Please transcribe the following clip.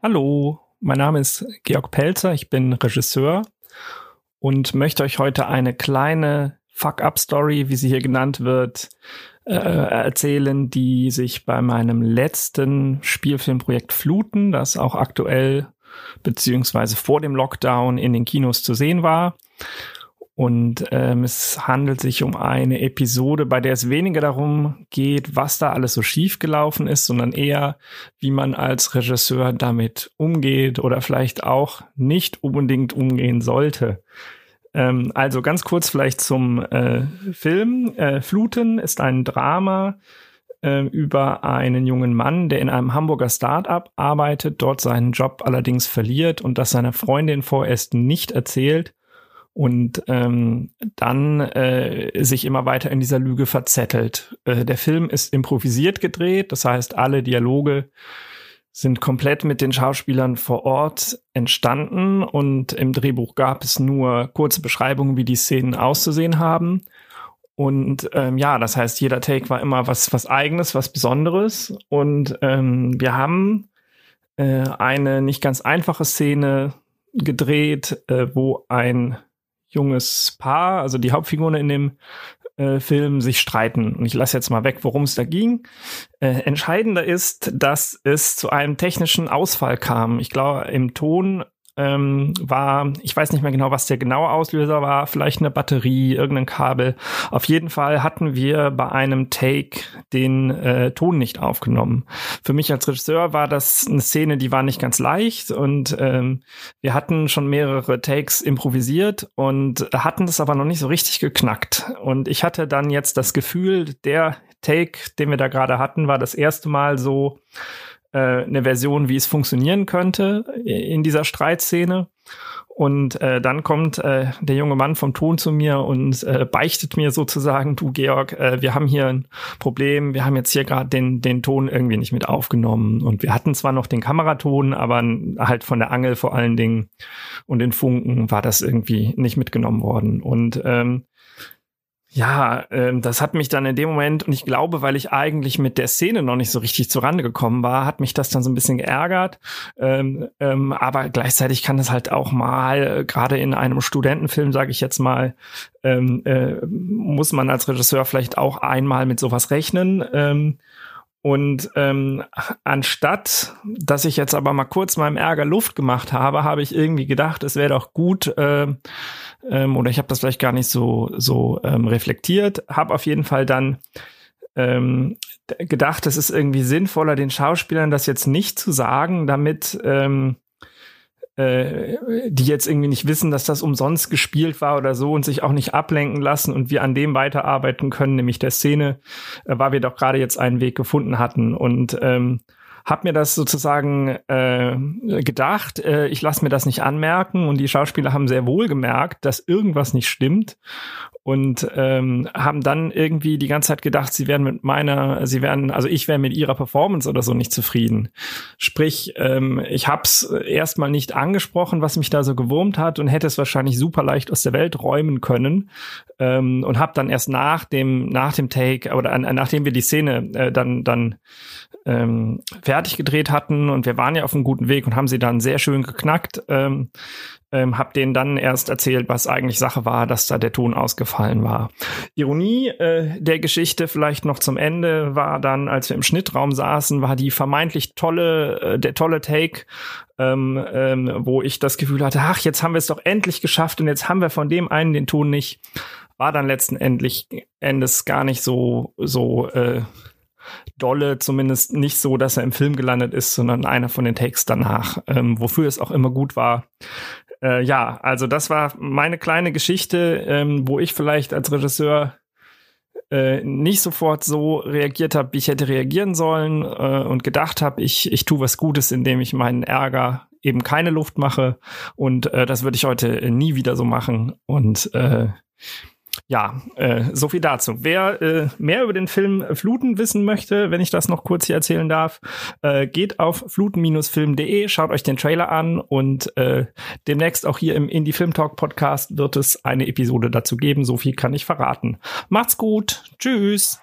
Hallo, mein Name ist Georg Pelzer, ich bin Regisseur und möchte euch heute eine kleine Fuck-up-Story, wie sie hier genannt wird, äh, erzählen, die sich bei meinem letzten Spielfilmprojekt Fluten, das auch aktuell beziehungsweise vor dem Lockdown in den Kinos zu sehen war. Und ähm, es handelt sich um eine Episode, bei der es weniger darum geht, was da alles so schief gelaufen ist, sondern eher, wie man als Regisseur damit umgeht oder vielleicht auch nicht unbedingt umgehen sollte. Ähm, also ganz kurz vielleicht zum äh, Film. Äh, Fluten ist ein Drama äh, über einen jungen Mann, der in einem Hamburger Start-up arbeitet, dort seinen Job allerdings verliert und das seiner Freundin vorerst nicht erzählt und ähm, dann äh, sich immer weiter in dieser Lüge verzettelt. Äh, der Film ist improvisiert gedreht, das heißt, alle Dialoge sind komplett mit den Schauspielern vor Ort entstanden und im Drehbuch gab es nur kurze Beschreibungen, wie die Szenen auszusehen haben. Und ähm, ja, das heißt, jeder Take war immer was, was eigenes, was Besonderes. Und ähm, wir haben äh, eine nicht ganz einfache Szene gedreht, äh, wo ein junges Paar, also die Hauptfiguren in dem äh, Film, sich streiten. Und ich lasse jetzt mal weg, worum es da ging. Äh, entscheidender ist, dass es zu einem technischen Ausfall kam. Ich glaube, im Ton ähm, war, ich weiß nicht mehr genau, was der genaue Auslöser war, vielleicht eine Batterie, irgendein Kabel. Auf jeden Fall hatten wir bei einem Take den äh, Ton nicht aufgenommen. Für mich als Regisseur war das eine Szene, die war nicht ganz leicht und ähm, wir hatten schon mehrere Takes improvisiert und hatten das aber noch nicht so richtig geknackt. Und ich hatte dann jetzt das Gefühl, der Take, den wir da gerade hatten, war das erste Mal so, äh, eine Version, wie es funktionieren könnte in dieser Streitszene. Und äh, dann kommt äh, der junge Mann vom Ton zu mir und äh, beichtet mir sozusagen, du Georg, äh, wir haben hier ein Problem, wir haben jetzt hier gerade den, den Ton irgendwie nicht mit aufgenommen. Und wir hatten zwar noch den Kameraton, aber halt von der Angel vor allen Dingen und den Funken war das irgendwie nicht mitgenommen worden. Und ähm, ja, ähm, das hat mich dann in dem Moment, und ich glaube, weil ich eigentlich mit der Szene noch nicht so richtig zurande gekommen war, hat mich das dann so ein bisschen geärgert. Ähm, ähm, aber gleichzeitig kann das halt auch mal, äh, gerade in einem Studentenfilm, sage ich jetzt mal, ähm, äh, muss man als Regisseur vielleicht auch einmal mit sowas rechnen. Ähm, und ähm, anstatt, dass ich jetzt aber mal kurz meinem Ärger Luft gemacht habe, habe ich irgendwie gedacht, es wäre doch gut, äh, ähm, oder ich habe das vielleicht gar nicht so so ähm, reflektiert, habe auf jeden Fall dann ähm, gedacht, es ist irgendwie sinnvoller, den Schauspielern das jetzt nicht zu sagen, damit ähm, äh, die jetzt irgendwie nicht wissen, dass das umsonst gespielt war oder so und sich auch nicht ablenken lassen und wir an dem weiterarbeiten können, nämlich der Szene, äh, weil wir doch gerade jetzt einen Weg gefunden hatten. Und ähm, habe mir das sozusagen äh, gedacht, äh, ich lasse mir das nicht anmerken. Und die Schauspieler haben sehr wohl gemerkt, dass irgendwas nicht stimmt. Und ähm, haben dann irgendwie die ganze Zeit gedacht, sie wären mit meiner, sie wären, also ich wäre mit ihrer Performance oder so nicht zufrieden. Sprich, ähm, ich habe es erstmal nicht angesprochen, was mich da so gewurmt hat und hätte es wahrscheinlich super leicht aus der Welt räumen können. Ähm, und habe dann erst nach dem nach dem Take oder äh, nachdem wir die Szene äh, dann dann ähm, fertig gedreht hatten und wir waren ja auf einem guten Weg und haben sie dann sehr schön geknackt, ähm, ähm, habe denen dann erst erzählt, was eigentlich Sache war, dass da der Ton ausgefallen war. Ironie äh, der Geschichte vielleicht noch zum Ende war dann, als wir im Schnittraum saßen, war die vermeintlich tolle, äh, der tolle Take, ähm, ähm, wo ich das Gefühl hatte, ach, jetzt haben wir es doch endlich geschafft und jetzt haben wir von dem einen den Ton nicht, war dann letzten Endes gar nicht so so äh, dolle, zumindest nicht so, dass er im Film gelandet ist, sondern einer von den Takes danach, ähm, wofür es auch immer gut war. Äh, ja, also das war meine kleine Geschichte, ähm, wo ich vielleicht als Regisseur äh, nicht sofort so reagiert habe, wie ich hätte reagieren sollen äh, und gedacht habe, ich, ich tue was Gutes, indem ich meinen Ärger eben keine Luft mache und äh, das würde ich heute nie wieder so machen und äh, ja, äh, so viel dazu. Wer äh, mehr über den Film Fluten wissen möchte, wenn ich das noch kurz hier erzählen darf, äh, geht auf fluten-film.de, schaut euch den Trailer an und äh, demnächst auch hier im Indie Film Talk Podcast wird es eine Episode dazu geben. So viel kann ich verraten. Macht's gut. Tschüss.